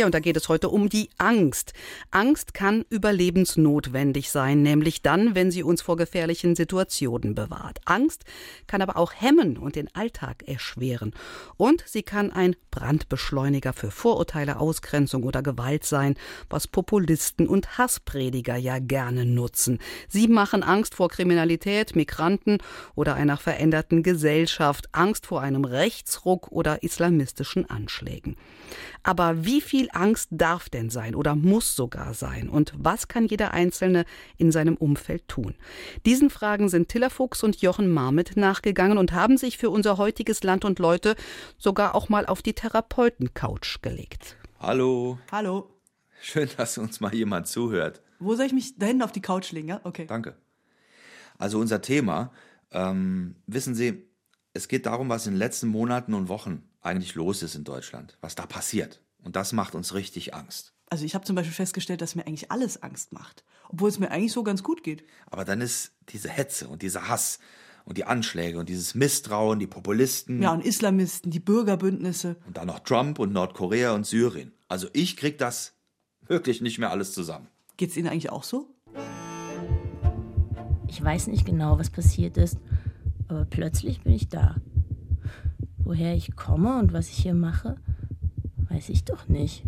Tja, und da geht es heute um die Angst. Angst kann überlebensnotwendig sein, nämlich dann, wenn sie uns vor gefährlichen Situationen bewahrt. Angst kann aber auch hemmen und den Alltag erschweren. Und sie kann ein Brandbeschleuniger für Vorurteile, Ausgrenzung oder Gewalt sein, was Populisten und Hassprediger ja gerne nutzen. Sie machen Angst vor Kriminalität, Migranten oder einer veränderten Gesellschaft, Angst vor einem Rechtsruck oder islamistischen Anschlägen. Aber wie viel Angst darf denn sein oder muss sogar sein? Und was kann jeder Einzelne in seinem Umfeld tun? Diesen Fragen sind Tiller Fuchs und Jochen Marmit nachgegangen und haben sich für unser heutiges Land und Leute sogar auch mal auf die Therapeuten-Couch gelegt. Hallo. Hallo. Schön, dass uns mal jemand zuhört. Wo soll ich mich da hinten auf die Couch legen? Ja? Okay. Danke. Also unser Thema, ähm, wissen Sie, es geht darum, was in den letzten Monaten und Wochen eigentlich los ist in Deutschland, was da passiert. Und das macht uns richtig Angst. Also ich habe zum Beispiel festgestellt, dass mir eigentlich alles Angst macht, obwohl es mir eigentlich so ganz gut geht. Aber dann ist diese Hetze und dieser Hass und die Anschläge und dieses Misstrauen, die Populisten. Ja, und Islamisten, die Bürgerbündnisse. Und dann noch Trump und Nordkorea und Syrien. Also ich krieg das wirklich nicht mehr alles zusammen. Geht's Ihnen eigentlich auch so? Ich weiß nicht genau, was passiert ist, aber plötzlich bin ich da. Woher ich komme und was ich hier mache, weiß ich doch nicht.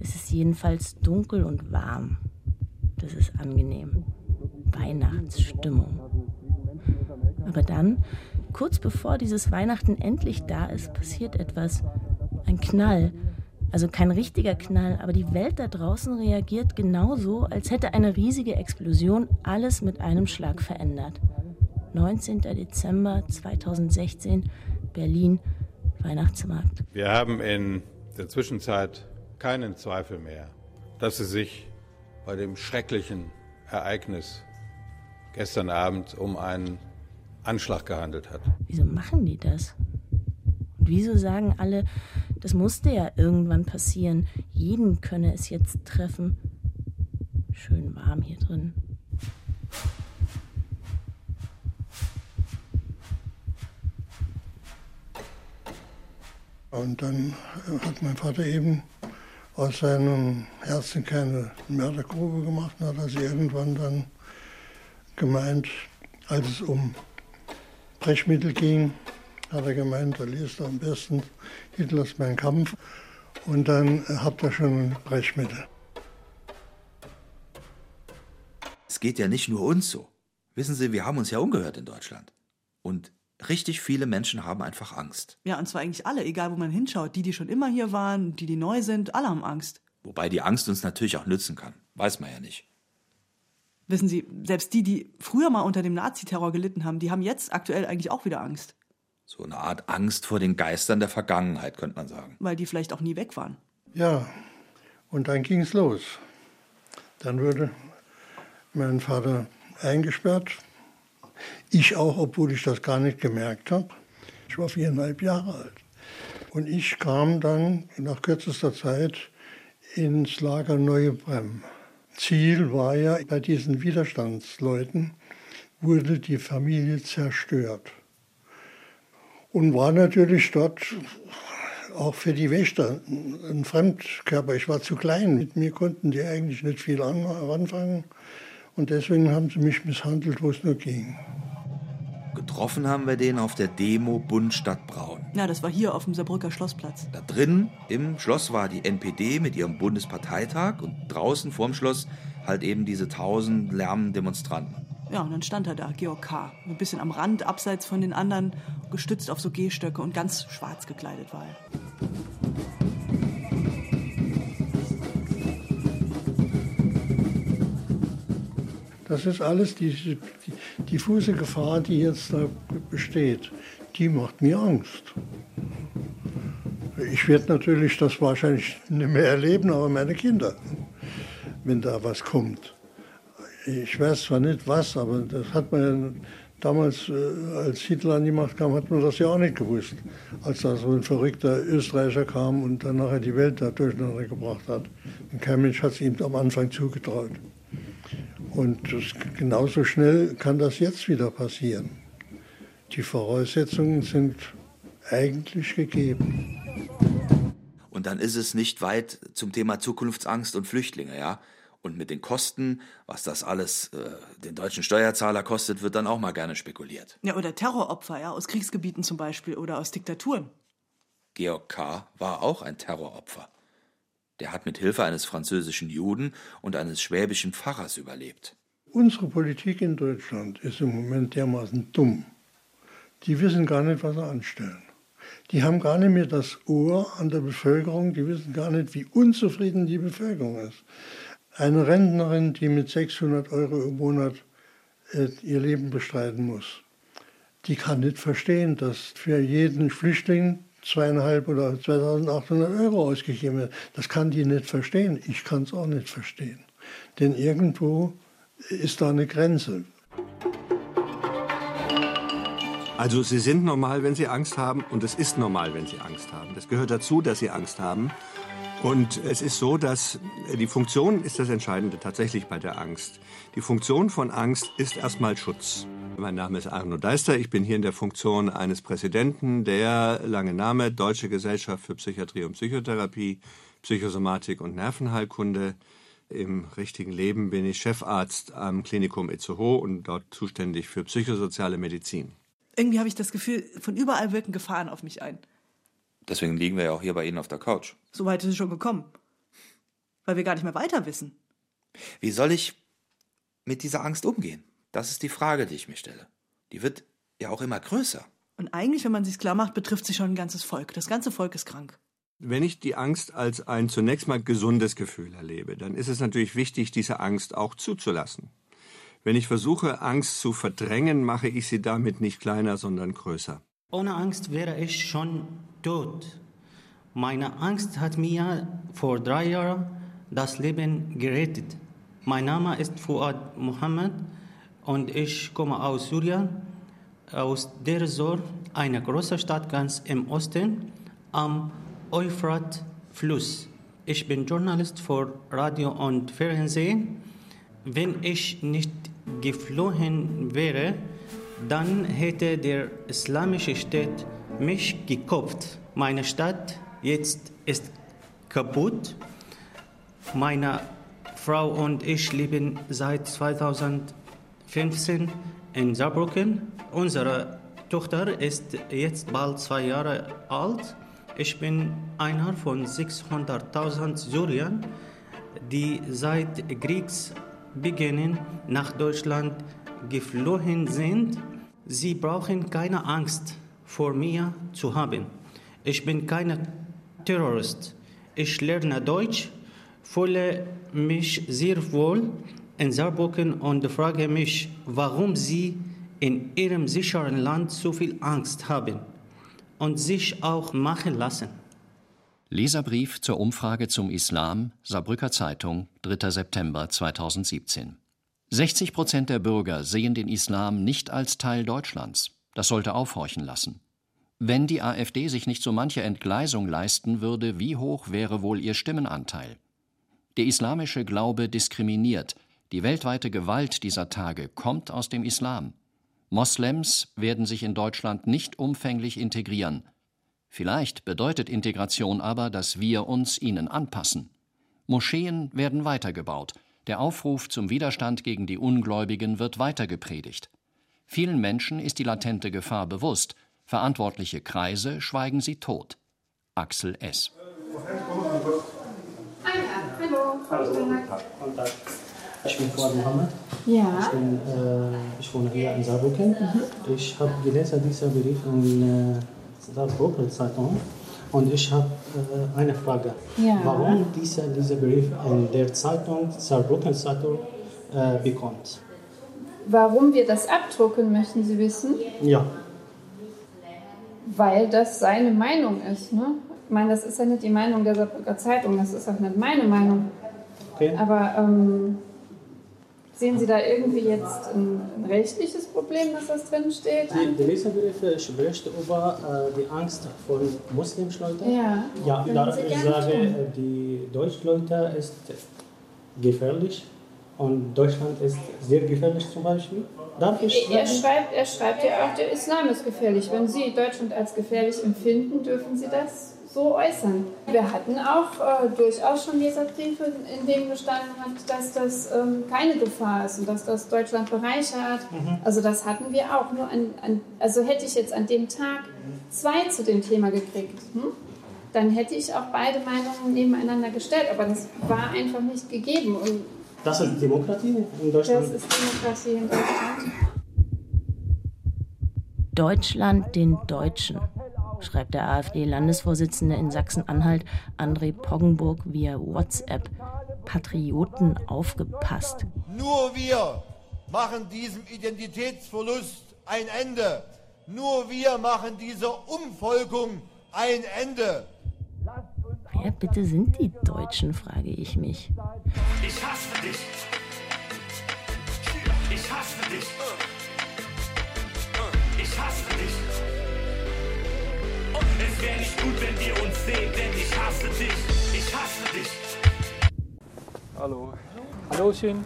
Es ist jedenfalls dunkel und warm. Das ist angenehm. Weihnachtsstimmung. Aber dann, kurz bevor dieses Weihnachten endlich da ist, passiert etwas. Ein Knall. Also kein richtiger Knall, aber die Welt da draußen reagiert genauso, als hätte eine riesige Explosion alles mit einem Schlag verändert. 19. Dezember 2016, Berlin, Weihnachtsmarkt. Wir haben in der Zwischenzeit keinen Zweifel mehr, dass es sich bei dem schrecklichen Ereignis gestern Abend um einen Anschlag gehandelt hat. Wieso machen die das? Und wieso sagen alle, das musste ja irgendwann passieren, jeden könne es jetzt treffen? Schön warm hier drin. Und dann hat mein Vater eben aus seinem Herzen keine Mördergrube gemacht und hat also irgendwann dann gemeint, als es um Brechmittel ging, hat er gemeint, er liest am besten Hitlers Mein Kampf und dann habt ihr schon Brechmittel. Es geht ja nicht nur uns so. Wissen Sie, wir haben uns ja umgehört in Deutschland. Und richtig viele Menschen haben einfach Angst. Ja, und zwar eigentlich alle, egal wo man hinschaut. Die, die schon immer hier waren, die, die neu sind, alle haben Angst. Wobei die Angst uns natürlich auch nützen kann. Weiß man ja nicht. Wissen Sie, selbst die, die früher mal unter dem Naziterror gelitten haben, die haben jetzt aktuell eigentlich auch wieder Angst. So eine Art Angst vor den Geistern der Vergangenheit, könnte man sagen. Weil die vielleicht auch nie weg waren. Ja, und dann ging es los. Dann wurde mein Vater eingesperrt, ich auch, obwohl ich das gar nicht gemerkt habe. Ich war viereinhalb Jahre alt. Und ich kam dann nach kürzester Zeit ins Lager Neue Brem. Ziel war ja, bei diesen Widerstandsleuten wurde die Familie zerstört. Und war natürlich dort auch für die Wächter ein Fremdkörper. Ich war zu klein, mit mir konnten die eigentlich nicht viel anfangen. Und deswegen haben sie mich misshandelt, wo es nur ging. Getroffen haben wir den auf der Demo Bund Stadt Braun. Ja, das war hier auf dem Saarbrücker Schlossplatz. Da drin im Schloss war die NPD mit ihrem Bundesparteitag und draußen vorm Schloss halt eben diese tausend lärmenden Demonstranten. Ja, und dann stand er da, Georg K., ein bisschen am Rand, abseits von den anderen, gestützt auf so Gehstöcke und ganz schwarz gekleidet war er. Das ist alles diese die, diffuse Gefahr, die jetzt da besteht. Die macht mir Angst. Ich werde natürlich das wahrscheinlich nicht mehr erleben, aber meine Kinder, wenn da was kommt. Ich weiß zwar nicht was, aber das hat man damals, äh, als Hitler an die Macht kam, hat man das ja auch nicht gewusst. Als da so ein verrückter Österreicher kam und dann nachher die Welt da durcheinander gebracht hat. Und kein Mensch hat es ihm am Anfang zugetraut. Und das, genauso schnell kann das jetzt wieder passieren. Die Voraussetzungen sind eigentlich gegeben. Und dann ist es nicht weit zum Thema Zukunftsangst und Flüchtlinge, ja. Und mit den Kosten, was das alles äh, den deutschen Steuerzahler kostet, wird dann auch mal gerne spekuliert. Ja, oder Terroropfer, ja, aus Kriegsgebieten zum Beispiel oder aus Diktaturen. Georg K. war auch ein Terroropfer. Der hat mit Hilfe eines französischen Juden und eines schwäbischen Pfarrers überlebt. Unsere Politik in Deutschland ist im Moment dermaßen dumm. Die wissen gar nicht, was sie anstellen. Die haben gar nicht mehr das Ohr an der Bevölkerung, die wissen gar nicht, wie unzufrieden die Bevölkerung ist. Eine Rentnerin, die mit 600 Euro im Monat äh, ihr Leben bestreiten muss, die kann nicht verstehen, dass für jeden Flüchtling zweieinhalb oder 2800 Euro ausgegeben wird. Das kann die nicht verstehen. Ich kann es auch nicht verstehen. Denn irgendwo ist da eine Grenze. Also Sie sind normal, wenn Sie Angst haben und es ist normal, wenn Sie Angst haben. Das gehört dazu, dass Sie Angst haben. Und es ist so, dass die Funktion ist das Entscheidende tatsächlich bei der Angst. Die Funktion von Angst ist erstmal Schutz. Mein Name ist Arno Deister. Ich bin hier in der Funktion eines Präsidenten der, lange Name, Deutsche Gesellschaft für Psychiatrie und Psychotherapie, Psychosomatik und Nervenheilkunde. Im richtigen Leben bin ich Chefarzt am Klinikum Itzehoe und dort zuständig für psychosoziale Medizin irgendwie habe ich das Gefühl, von überall wirken Gefahren auf mich ein. Deswegen liegen wir ja auch hier bei Ihnen auf der Couch. So weit ist es schon gekommen. Weil wir gar nicht mehr weiter wissen. Wie soll ich mit dieser Angst umgehen? Das ist die Frage, die ich mir stelle. Die wird ja auch immer größer. Und eigentlich, wenn man sich's klar macht, betrifft sie schon ein ganzes Volk. Das ganze Volk ist krank. Wenn ich die Angst als ein zunächst mal gesundes Gefühl erlebe, dann ist es natürlich wichtig, diese Angst auch zuzulassen. Wenn ich versuche, Angst zu verdrängen, mache ich sie damit nicht kleiner, sondern größer. Ohne Angst wäre ich schon tot. Meine Angst hat mir vor drei Jahren das Leben gerettet. Mein Name ist Fuad Mohammed und ich komme aus Syrien, aus Derzor, eine große Stadt ganz im Osten, am Euphrat-Fluss. Ich bin Journalist für Radio und Fernsehen. Wenn ich nicht geflohen wäre, dann hätte der islamische Staat mich gekopft. Meine Stadt jetzt ist kaputt. Meine Frau und ich leben seit 2015 in Saarbrücken. Unsere Tochter ist jetzt bald zwei Jahre alt. Ich bin einer von 600.000 Syriern, die seit Kriegs Beginn nach Deutschland geflohen sind, sie brauchen keine Angst vor mir zu haben. Ich bin kein Terrorist. Ich lerne Deutsch, fühle mich sehr wohl in Saarbrücken und frage mich, warum sie in ihrem sicheren Land so viel Angst haben und sich auch machen lassen. Leserbrief zur Umfrage zum Islam, Saarbrücker Zeitung, 3. September 2017. 60 Prozent der Bürger sehen den Islam nicht als Teil Deutschlands. Das sollte aufhorchen lassen. Wenn die AfD sich nicht so manche Entgleisung leisten würde, wie hoch wäre wohl ihr Stimmenanteil? Der islamische Glaube diskriminiert. Die weltweite Gewalt dieser Tage kommt aus dem Islam. Moslems werden sich in Deutschland nicht umfänglich integrieren. Vielleicht bedeutet Integration aber, dass wir uns ihnen anpassen. Moscheen werden weitergebaut, der Aufruf zum Widerstand gegen die Ungläubigen wird weitergepredigt. Vielen Menschen ist die latente Gefahr bewusst, verantwortliche Kreise schweigen sie tot. Axel S. Ich bin Fuad Mohammed. Ja. Ich, bin, äh, ich wohne hier in Saarbrücken. Mhm. Ich habe gelesen diesen Bericht in äh, Saarbrücker Zeitung. Und ich habe äh, eine Frage. Ja. Warum dieser, dieser Brief in der Zeitung, Saarbrücken Zeitung, äh, bekommt? Warum wir das abdrucken, möchten Sie wissen? Ja. Weil das seine Meinung ist. Ne? Ich meine, das ist ja nicht die Meinung der Saarbrücker Zeitung, das ist auch nicht meine Meinung. Okay. Aber ähm, Sehen Sie da irgendwie jetzt ein, ein rechtliches Problem, dass das drin steht? Die, die Leserbrief spricht über äh, die Angst von Muslimsleuten. Ja, ja da, ich sage, tun. die Deutschleute ist gefährlich Und Deutschland ist sehr gefährlich zum Beispiel. Darf ich er, schreibt, er schreibt ja auch, der Islam ist gefährlich. Wenn Sie Deutschland als gefährlich empfinden, dürfen Sie das so äußern. Wir hatten auch äh, durchaus schon Leserbriefe, in denen gestanden hat, dass das ähm, keine Gefahr ist und dass das Deutschland bereichert. Mhm. Also das hatten wir auch. Nur an, an, also hätte ich jetzt an dem Tag zwei zu dem Thema gekriegt, hm? dann hätte ich auch beide Meinungen nebeneinander gestellt. Aber das war einfach nicht gegeben. Und das ist Demokratie in Deutschland? Das ist Demokratie in Deutschland. Deutschland den Deutschen schreibt der AfD-Landesvorsitzende in Sachsen-Anhalt André Poggenburg via WhatsApp. Patrioten aufgepasst. Nur wir machen diesem Identitätsverlust ein Ende. Nur wir machen dieser Umvolkung ein Ende. Wer bitte sind die Deutschen, frage ich mich. Ich hasse dich. Ich hasse dich. Ich hasse dich. Es wäre nicht gut, wenn wir uns sehen, denn ich hasse dich. Ich hasse dich. Hallo. Hallo, schön.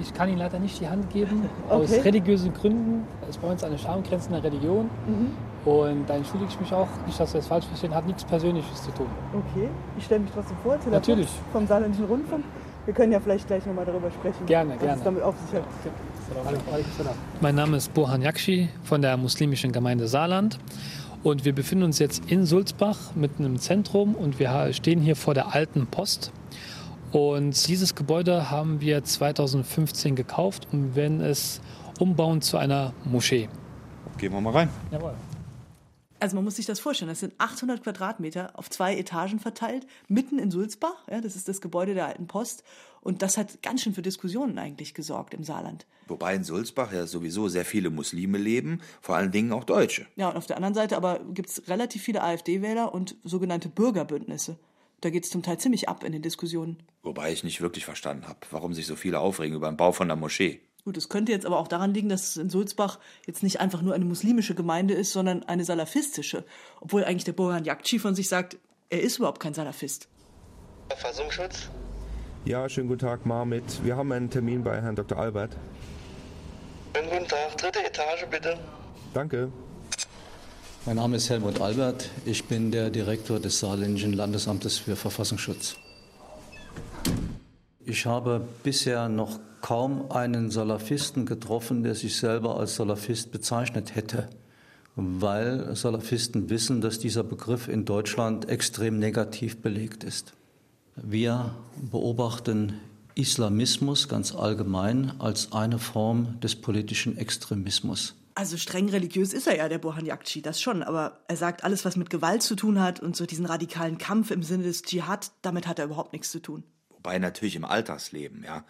Ich kann Ihnen leider nicht die Hand geben, aus religiösen Gründen. Es ist bei uns eine schamgrenzende Religion. Mhm. Und da entschuldige ich mich auch, nicht, dass wir das falsch verstehen, hat nichts Persönliches zu tun. Okay, ich stelle mich trotzdem vor, Tilla Natürlich. Vom Saarländischen Rundfunk. Wir können ja vielleicht gleich nochmal darüber sprechen. Gerne, was gerne. es damit auf sich hat. Mein Name ist Bohan Yakshi von der muslimischen Gemeinde Saarland. Und wir befinden uns jetzt in Sulzbach mitten im Zentrum und wir stehen hier vor der alten Post. Und dieses Gebäude haben wir 2015 gekauft und werden es umbauen zu einer Moschee. Gehen wir mal rein. Jawohl. Also man muss sich das vorstellen, das sind 800 Quadratmeter auf zwei Etagen verteilt, mitten in Sulzbach. Ja, das ist das Gebäude der alten Post. Und das hat ganz schön für Diskussionen eigentlich gesorgt im Saarland. Wobei in Sulzbach ja sowieso sehr viele Muslime leben, vor allen Dingen auch Deutsche. Ja, und auf der anderen Seite aber gibt es relativ viele AfD-Wähler und sogenannte Bürgerbündnisse. Da geht es zum Teil ziemlich ab in den Diskussionen. Wobei ich nicht wirklich verstanden habe, warum sich so viele aufregen über den Bau von der Moschee. Gut, es könnte jetzt aber auch daran liegen, dass es in Sulzbach jetzt nicht einfach nur eine muslimische Gemeinde ist, sondern eine salafistische. Obwohl eigentlich der Boran Yakci von sich sagt, er ist überhaupt kein Salafist. Verfassungsschutz? Ja, schönen guten Tag, Marmit. Wir haben einen Termin bei Herrn Dr. Albert. Schönen guten Tag, dritte Etage bitte. Danke. Mein Name ist Helmut Albert. Ich bin der Direktor des Saarländischen Landesamtes für Verfassungsschutz. Ich habe bisher noch kaum einen Salafisten getroffen, der sich selber als Salafist bezeichnet hätte, weil Salafisten wissen, dass dieser Begriff in Deutschland extrem negativ belegt ist. Wir beobachten Islamismus ganz allgemein als eine Form des politischen Extremismus. Also streng religiös ist er ja, der Bohan Yakci, das schon. Aber er sagt, alles, was mit Gewalt zu tun hat und so diesen radikalen Kampf im Sinne des Dschihad, damit hat er überhaupt nichts zu tun. Wobei natürlich im Alltagsleben, ja.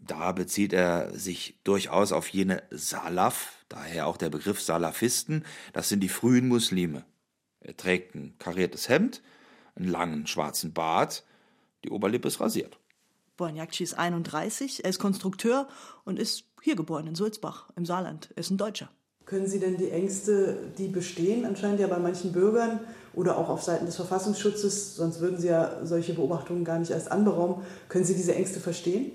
Da bezieht er sich durchaus auf jene Salaf, daher auch der Begriff Salafisten. Das sind die frühen Muslime. Er trägt ein kariertes Hemd, einen langen schwarzen Bart, die Oberlippe ist rasiert. Bohan Yakci ist 31, er ist Konstrukteur und ist hier geboren in Sulzbach im Saarland. Er ist ein Deutscher. Können Sie denn die Ängste, die bestehen, anscheinend ja bei manchen Bürgern oder auch auf Seiten des Verfassungsschutzes, sonst würden Sie ja solche Beobachtungen gar nicht erst anberaumen, können Sie diese Ängste verstehen?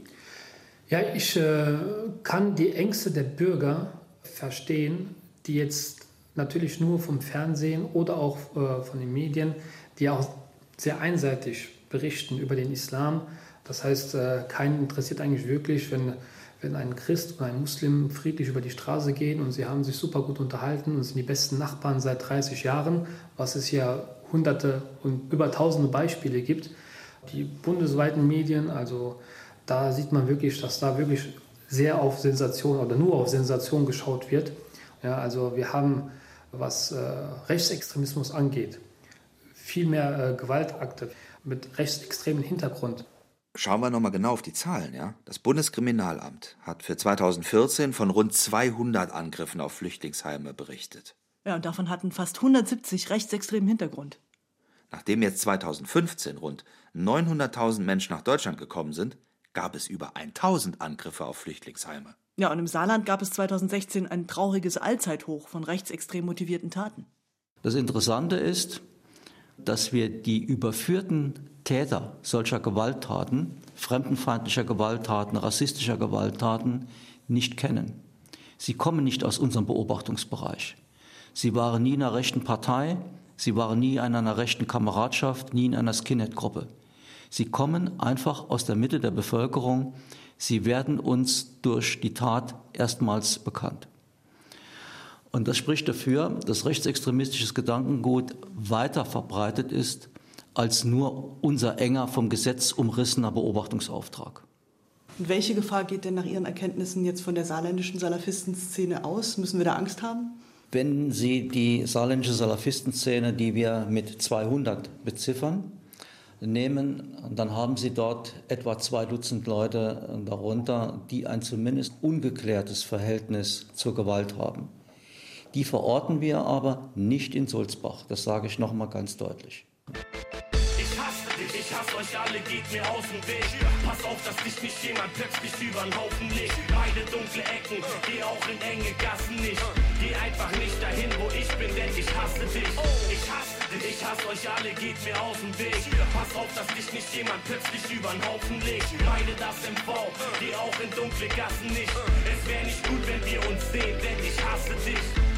Ja, ich äh, kann die Ängste der Bürger verstehen, die jetzt natürlich nur vom Fernsehen oder auch äh, von den Medien, die auch sehr einseitig berichten über den Islam. Das heißt, äh, keinen interessiert eigentlich wirklich, wenn, wenn ein Christ oder ein Muslim friedlich über die Straße gehen und sie haben sich super gut unterhalten und sind die besten Nachbarn seit 30 Jahren, was es ja hunderte und über tausende Beispiele gibt. Die bundesweiten Medien, also da sieht man wirklich, dass da wirklich sehr auf Sensation oder nur auf Sensation geschaut wird. Ja, also wir haben, was äh, Rechtsextremismus angeht, viel mehr äh, Gewaltakte mit rechtsextremen Hintergrund. Schauen wir nochmal genau auf die Zahlen. Ja? Das Bundeskriminalamt hat für 2014 von rund 200 Angriffen auf Flüchtlingsheime berichtet. Ja, und davon hatten fast 170 rechtsextremen Hintergrund. Nachdem jetzt 2015 rund 900.000 Menschen nach Deutschland gekommen sind, gab es über 1000 Angriffe auf Flüchtlingsheime. Ja, und im Saarland gab es 2016 ein trauriges Allzeithoch von rechtsextrem motivierten Taten. Das Interessante ist, dass wir die überführten Täter solcher Gewalttaten fremdenfeindlicher Gewalttaten, rassistischer Gewalttaten nicht kennen. Sie kommen nicht aus unserem Beobachtungsbereich. Sie waren nie in einer rechten Partei, sie waren nie in einer rechten Kameradschaft, nie in einer Skinhead-Gruppe. Sie kommen einfach aus der Mitte der Bevölkerung. Sie werden uns durch die Tat erstmals bekannt. Und das spricht dafür, dass rechtsextremistisches Gedankengut weiter verbreitet ist als nur unser enger vom Gesetz umrissener Beobachtungsauftrag. Und welche Gefahr geht denn nach Ihren Erkenntnissen jetzt von der saarländischen Salafistenszene aus? Müssen wir da Angst haben? Wenn Sie die saarländische Salafistenszene, die wir mit 200 beziffern, nehmen, dann haben Sie dort etwa zwei Dutzend Leute darunter, die ein zumindest ungeklärtes Verhältnis zur Gewalt haben. Die verorten wir aber nicht in Sulzbach. Das sage ich noch mal ganz deutlich. Ich hasse euch alle, geht mir aus dem Weg. Pass auf, dass dich nicht jemand plötzlich übern Haufen legt. Meine dunkle Ecken, geh auch in enge Gassen nicht. Geh einfach nicht dahin, wo ich bin, denn ich hasse dich. Ich hasse dich, ich hasse euch alle, geht mir aus dem Weg. Pass auf, dass dich nicht jemand plötzlich übern Haufen legt. Meine das MV, geh auch in dunkle Gassen nicht. Es wäre nicht gut, wenn wir uns sehen, denn ich hasse dich.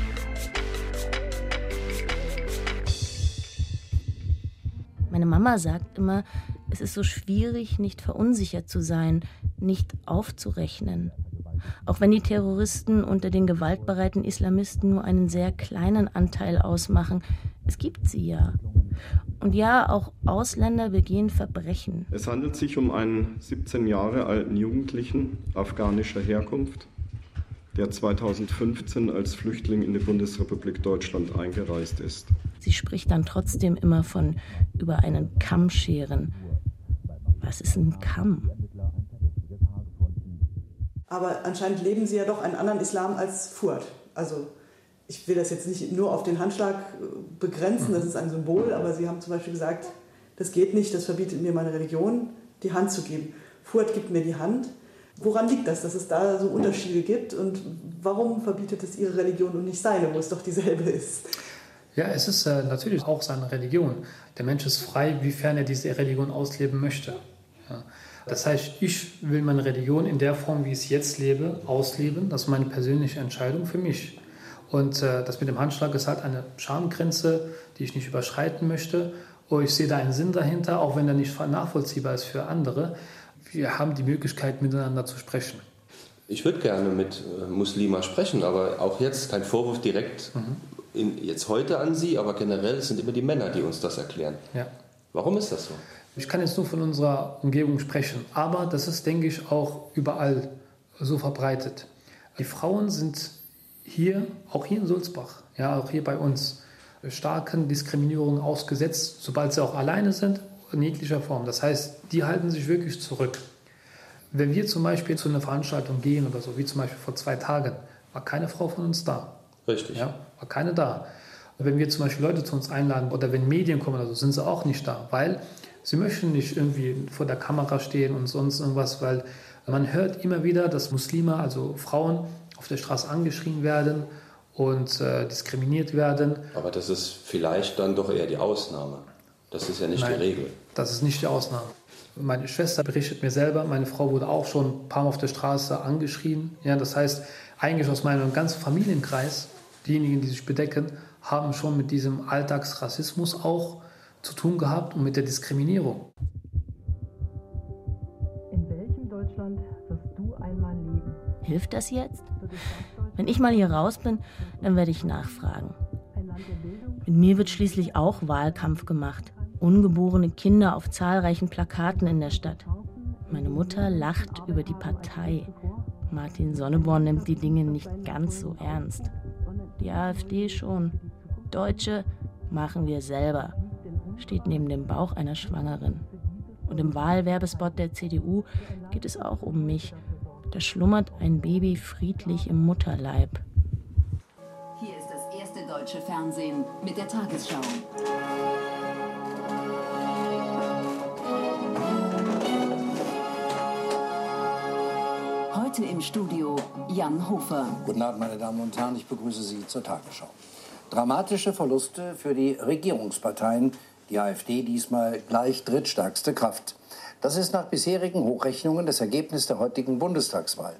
Meine Mama sagt immer, es ist so schwierig, nicht verunsichert zu sein, nicht aufzurechnen. Auch wenn die Terroristen unter den gewaltbereiten Islamisten nur einen sehr kleinen Anteil ausmachen, es gibt sie ja. Und ja, auch Ausländer begehen Verbrechen. Es handelt sich um einen 17 Jahre alten Jugendlichen afghanischer Herkunft, der 2015 als Flüchtling in die Bundesrepublik Deutschland eingereist ist. Sie spricht dann trotzdem immer von über einen Kamm scheren. Was ist ein Kamm? Aber anscheinend leben Sie ja doch einen anderen Islam als Furt. Also ich will das jetzt nicht nur auf den Handschlag äh, begrenzen, das ist ein Symbol, aber Sie haben zum Beispiel gesagt, das geht nicht, das verbietet mir meine Religion, die Hand zu geben. Furt gibt mir die Hand. Woran liegt das, dass es da so Unterschiede gibt und warum verbietet es Ihre Religion und nicht seine, wo es doch dieselbe ist? Ja, es ist äh, natürlich auch seine Religion. Der Mensch ist frei, wiefern er diese Religion ausleben möchte. Ja. Das heißt, ich will meine Religion in der Form, wie ich es jetzt lebe, ausleben. Das ist meine persönliche Entscheidung für mich. Und äh, das mit dem Handschlag ist halt eine Schamgrenze, die ich nicht überschreiten möchte. Und ich sehe da einen Sinn dahinter, auch wenn er nicht nachvollziehbar ist für andere. Wir haben die Möglichkeit, miteinander zu sprechen. Ich würde gerne mit äh, Muslima sprechen, aber auch jetzt kein Vorwurf direkt mhm. in, jetzt heute an Sie, aber generell sind immer die Männer, die uns das erklären. Ja. Warum ist das so? Ich kann jetzt nur von unserer Umgebung sprechen, aber das ist, denke ich, auch überall so verbreitet. Die Frauen sind hier, auch hier in Sulzbach, ja, auch hier bei uns, starken Diskriminierungen ausgesetzt, sobald sie auch alleine sind, in jeglicher Form. Das heißt, die halten sich wirklich zurück. Wenn wir zum Beispiel zu einer Veranstaltung gehen oder so, wie zum Beispiel vor zwei Tagen, war keine Frau von uns da. Richtig. Ja, war keine da. Und wenn wir zum Beispiel Leute zu uns einladen oder wenn Medien kommen oder so, sind sie auch nicht da, weil Sie möchten nicht irgendwie vor der Kamera stehen und sonst irgendwas, weil man hört immer wieder, dass Muslime, also Frauen, auf der Straße angeschrien werden und äh, diskriminiert werden. Aber das ist vielleicht dann doch eher die Ausnahme. Das ist ja nicht Nein, die Regel. Das ist nicht die Ausnahme. Meine Schwester berichtet mir selber, meine Frau wurde auch schon ein paar Mal auf der Straße angeschrien. Ja, das heißt, eigentlich aus meinem ganzen Familienkreis, diejenigen, die sich bedecken, haben schon mit diesem Alltagsrassismus auch zu tun gehabt und mit der Diskriminierung. In welchem Deutschland wirst du einmal leben? Hilft das jetzt? Wenn ich mal hier raus bin, dann werde ich nachfragen. Mit mir wird schließlich auch Wahlkampf gemacht. Ungeborene Kinder auf zahlreichen Plakaten in der Stadt. Meine Mutter lacht über die Partei. Martin Sonneborn nimmt die Dinge nicht ganz so ernst. Die AfD schon. Deutsche machen wir selber steht neben dem Bauch einer Schwangeren. Und im Wahlwerbespot der CDU geht es auch um mich. Da schlummert ein Baby friedlich im Mutterleib. Hier ist das erste deutsche Fernsehen mit der Tagesschau. Heute im Studio Jan Hofer. Guten Abend, meine Damen und Herren, ich begrüße Sie zur Tagesschau. Dramatische Verluste für die Regierungsparteien die AfD diesmal gleich drittstärkste Kraft. Das ist nach bisherigen Hochrechnungen das Ergebnis der heutigen Bundestagswahl.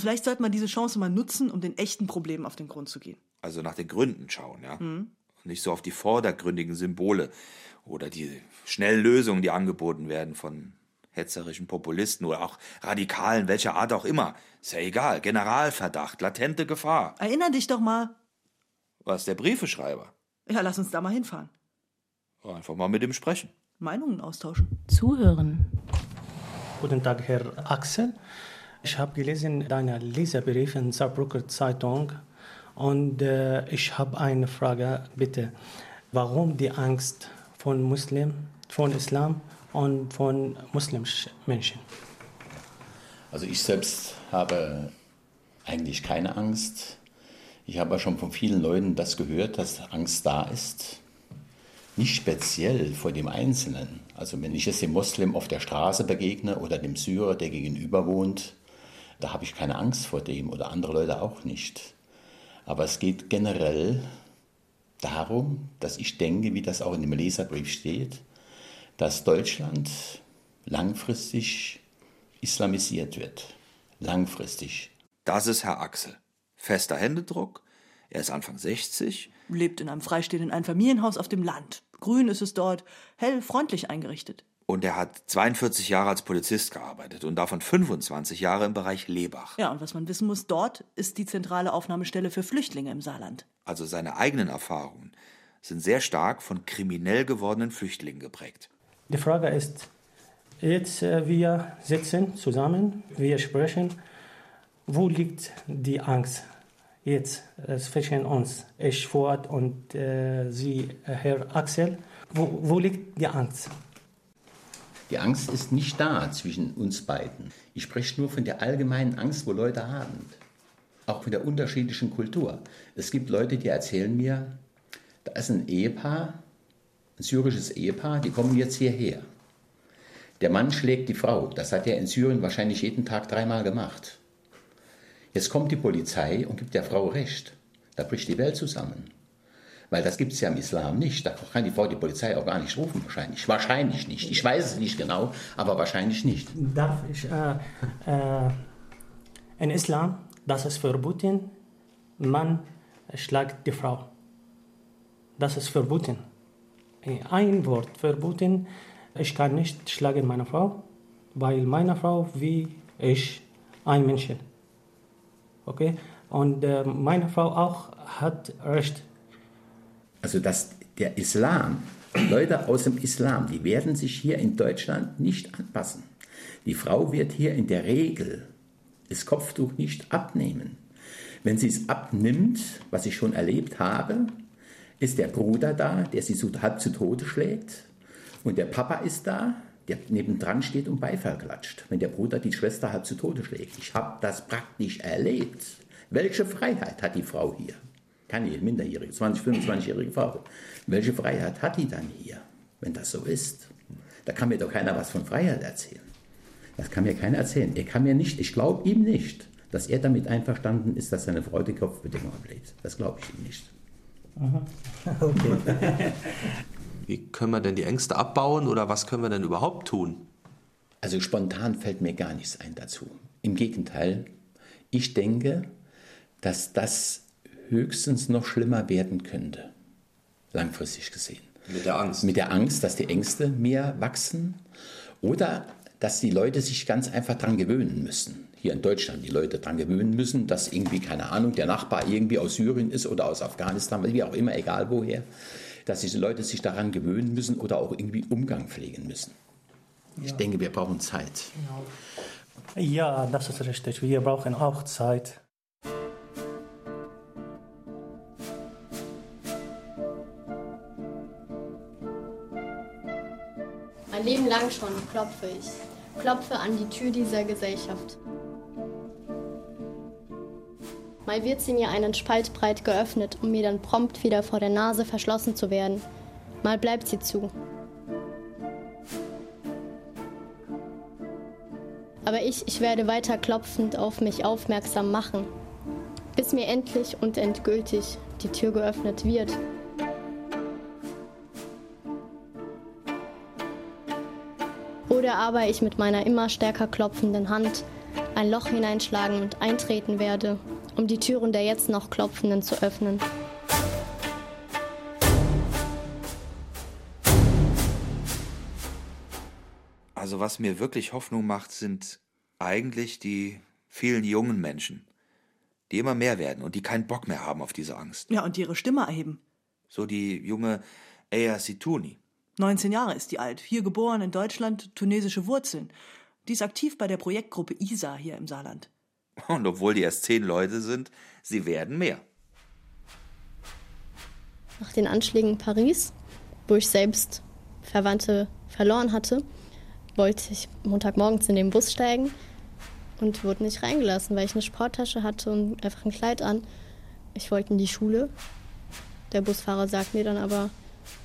Vielleicht sollte man diese Chance mal nutzen, um den echten Problemen auf den Grund zu gehen. Also nach den Gründen schauen, ja. Mhm. Und nicht so auf die vordergründigen Symbole oder die schnellen Lösungen, die angeboten werden von hetzerischen Populisten oder auch Radikalen, welcher Art auch immer. Ist ja egal. Generalverdacht, latente Gefahr. Erinner dich doch mal. Was, der Briefeschreiber? Ja, lass uns da mal hinfahren. Einfach mal mit ihm sprechen. Meinungen austauschen. Zuhören. Guten Tag, Herr Axel. Ich habe gelesen deinen Leserbrief in Saarbrücker Zeitung und äh, ich habe eine Frage, bitte. Warum die Angst von Muslim, von Islam und von muslimischen Menschen? Also ich selbst habe eigentlich keine Angst. Ich habe schon von vielen Leuten das gehört, dass Angst da ist. Nicht speziell vor dem Einzelnen. Also wenn ich jetzt dem Moslem auf der Straße begegne oder dem Syrer, der gegenüber wohnt, da habe ich keine Angst vor dem oder andere Leute auch nicht. Aber es geht generell darum, dass ich denke, wie das auch in dem Leserbrief steht, dass Deutschland langfristig islamisiert wird. Langfristig. Das ist Herr Axel. Fester Händedruck. Er ist Anfang 60. Lebt in einem freistehenden Einfamilienhaus auf dem Land. Grün ist es dort, hell freundlich eingerichtet. Und er hat 42 Jahre als Polizist gearbeitet und davon 25 Jahre im Bereich Lebach. Ja, und was man wissen muss, dort ist die zentrale Aufnahmestelle für Flüchtlinge im Saarland. Also seine eigenen Erfahrungen sind sehr stark von kriminell gewordenen Flüchtlingen geprägt. Die Frage ist, jetzt äh, wir sitzen zusammen, wir sprechen, wo liegt die Angst jetzt äh, zwischen uns, ich Fuad und äh, Sie, Herr Axel, wo, wo liegt die Angst? Die Angst ist nicht da zwischen uns beiden. Ich spreche nur von der allgemeinen Angst, wo Leute haben. Auch von der unterschiedlichen Kultur. Es gibt Leute, die erzählen mir, da ist ein Ehepaar, ein syrisches Ehepaar, die kommen jetzt hierher. Der Mann schlägt die Frau. Das hat er in Syrien wahrscheinlich jeden Tag dreimal gemacht. Jetzt kommt die Polizei und gibt der Frau Recht. Da bricht die Welt zusammen. Weil das gibt es ja im Islam nicht. Da kann die Frau die Polizei auch gar nicht rufen, wahrscheinlich. Wahrscheinlich nicht. Ich weiß es nicht genau, aber wahrscheinlich nicht. Darf ich, äh, äh, in Islam, das ist verboten, man schlägt die Frau. Das ist verboten. Ein Wort verboten, ich kann nicht schlagen meine Frau, weil meine Frau wie ich ein Mensch. Okay? Und äh, meine Frau auch hat Recht. Also dass der Islam, Leute aus dem Islam, die werden sich hier in Deutschland nicht anpassen. Die Frau wird hier in der Regel das Kopftuch nicht abnehmen. Wenn sie es abnimmt, was ich schon erlebt habe, ist der Bruder da, der sie so zu Tode schlägt. Und der Papa ist da, der nebendran steht und Beifall klatscht, wenn der Bruder die Schwester halb zu Tode schlägt. Ich habe das praktisch erlebt. Welche Freiheit hat die Frau hier? Keine minderjährige, 20, 25-jährige Frau. Welche Freiheit hat die dann hier, wenn das so ist? Da kann mir doch keiner was von Freiheit erzählen. Das kann mir keiner erzählen. Er kann mir nicht, ich glaube ihm nicht, dass er damit einverstanden ist, dass seine Frau die Kopfbedingung ablegt. Das glaube ich ihm nicht. Aha. Okay. Wie können wir denn die Ängste abbauen oder was können wir denn überhaupt tun? Also spontan fällt mir gar nichts ein dazu. Im Gegenteil, ich denke, dass das höchstens noch schlimmer werden könnte, langfristig gesehen. Mit der Angst. Mit der Angst, dass die Ängste mehr wachsen oder dass die Leute sich ganz einfach daran gewöhnen müssen. Hier in Deutschland die Leute daran gewöhnen müssen, dass irgendwie, keine Ahnung, der Nachbar irgendwie aus Syrien ist oder aus Afghanistan, wie auch immer, egal woher, dass diese Leute sich daran gewöhnen müssen oder auch irgendwie Umgang pflegen müssen. Ich Ja. denke, wir brauchen Zeit. Ja, das ist richtig. Wir brauchen auch Zeit. lang schon klopfe ich. Klopfe an die Tür dieser Gesellschaft. Mal wird sie mir einen Spalt breit geöffnet, um mir dann prompt wieder vor der Nase verschlossen zu werden. Mal bleibt sie zu. Aber ich, ich werde weiter klopfend auf mich aufmerksam machen, bis mir endlich und endgültig die Tür geöffnet wird. Oder aber ich mit meiner immer stärker klopfenden Hand ein Loch hineinschlagen und eintreten werde, um die Türen der jetzt noch Klopfenden zu öffnen. Also was mir wirklich Hoffnung macht, sind eigentlich die vielen jungen Menschen, die immer mehr werden und die keinen Bock mehr haben auf diese Angst. Ja, und die ihre Stimme erheben. So die junge Aya Situni. 19 Jahre ist die alt, hier geboren in Deutschland, tunesische Wurzeln. Die ist aktiv bei der Projektgruppe ISA hier im Saarland. Und obwohl die erst zehn Leute sind, sie werden mehr. Nach den Anschlägen in Paris, wo ich selbst Verwandte verloren hatte, wollte ich Montagmorgens in den Bus steigen und wurde nicht reingelassen, weil ich eine Sporttasche hatte und einfach ein Kleid an. Ich wollte in die Schule. Der Busfahrer sagt mir dann aber,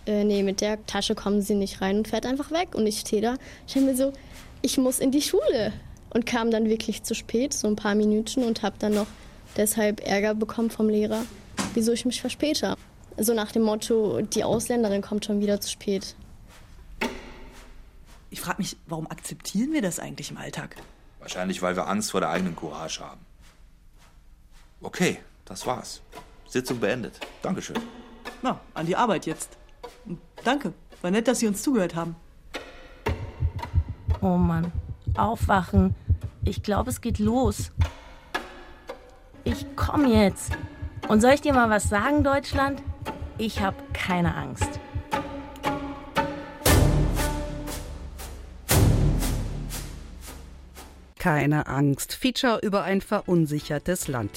äh, nee, mit der Tasche kommen Sie nicht rein und fährt einfach weg. Und ich stehe da, ich mir so, ich muss in die Schule. Und kam dann wirklich zu spät, so ein paar Minuten, und habe dann noch deshalb Ärger bekommen vom Lehrer, wieso ich mich verspäte. So nach dem Motto, die Ausländerin kommt schon wieder zu spät. Ich frage mich, warum akzeptieren wir das eigentlich im Alltag? Wahrscheinlich, weil wir Angst vor der eigenen Courage haben. Okay, das war's. Sitzung beendet. Dankeschön. Na, an die Arbeit jetzt. Danke, war nett, dass Sie uns zugehört haben. Oh Mann, aufwachen. Ich glaube, es geht los. Ich komm jetzt. Und soll ich dir mal was sagen, Deutschland? Ich habe keine Angst. Keine Angst. Feature über ein verunsichertes Land.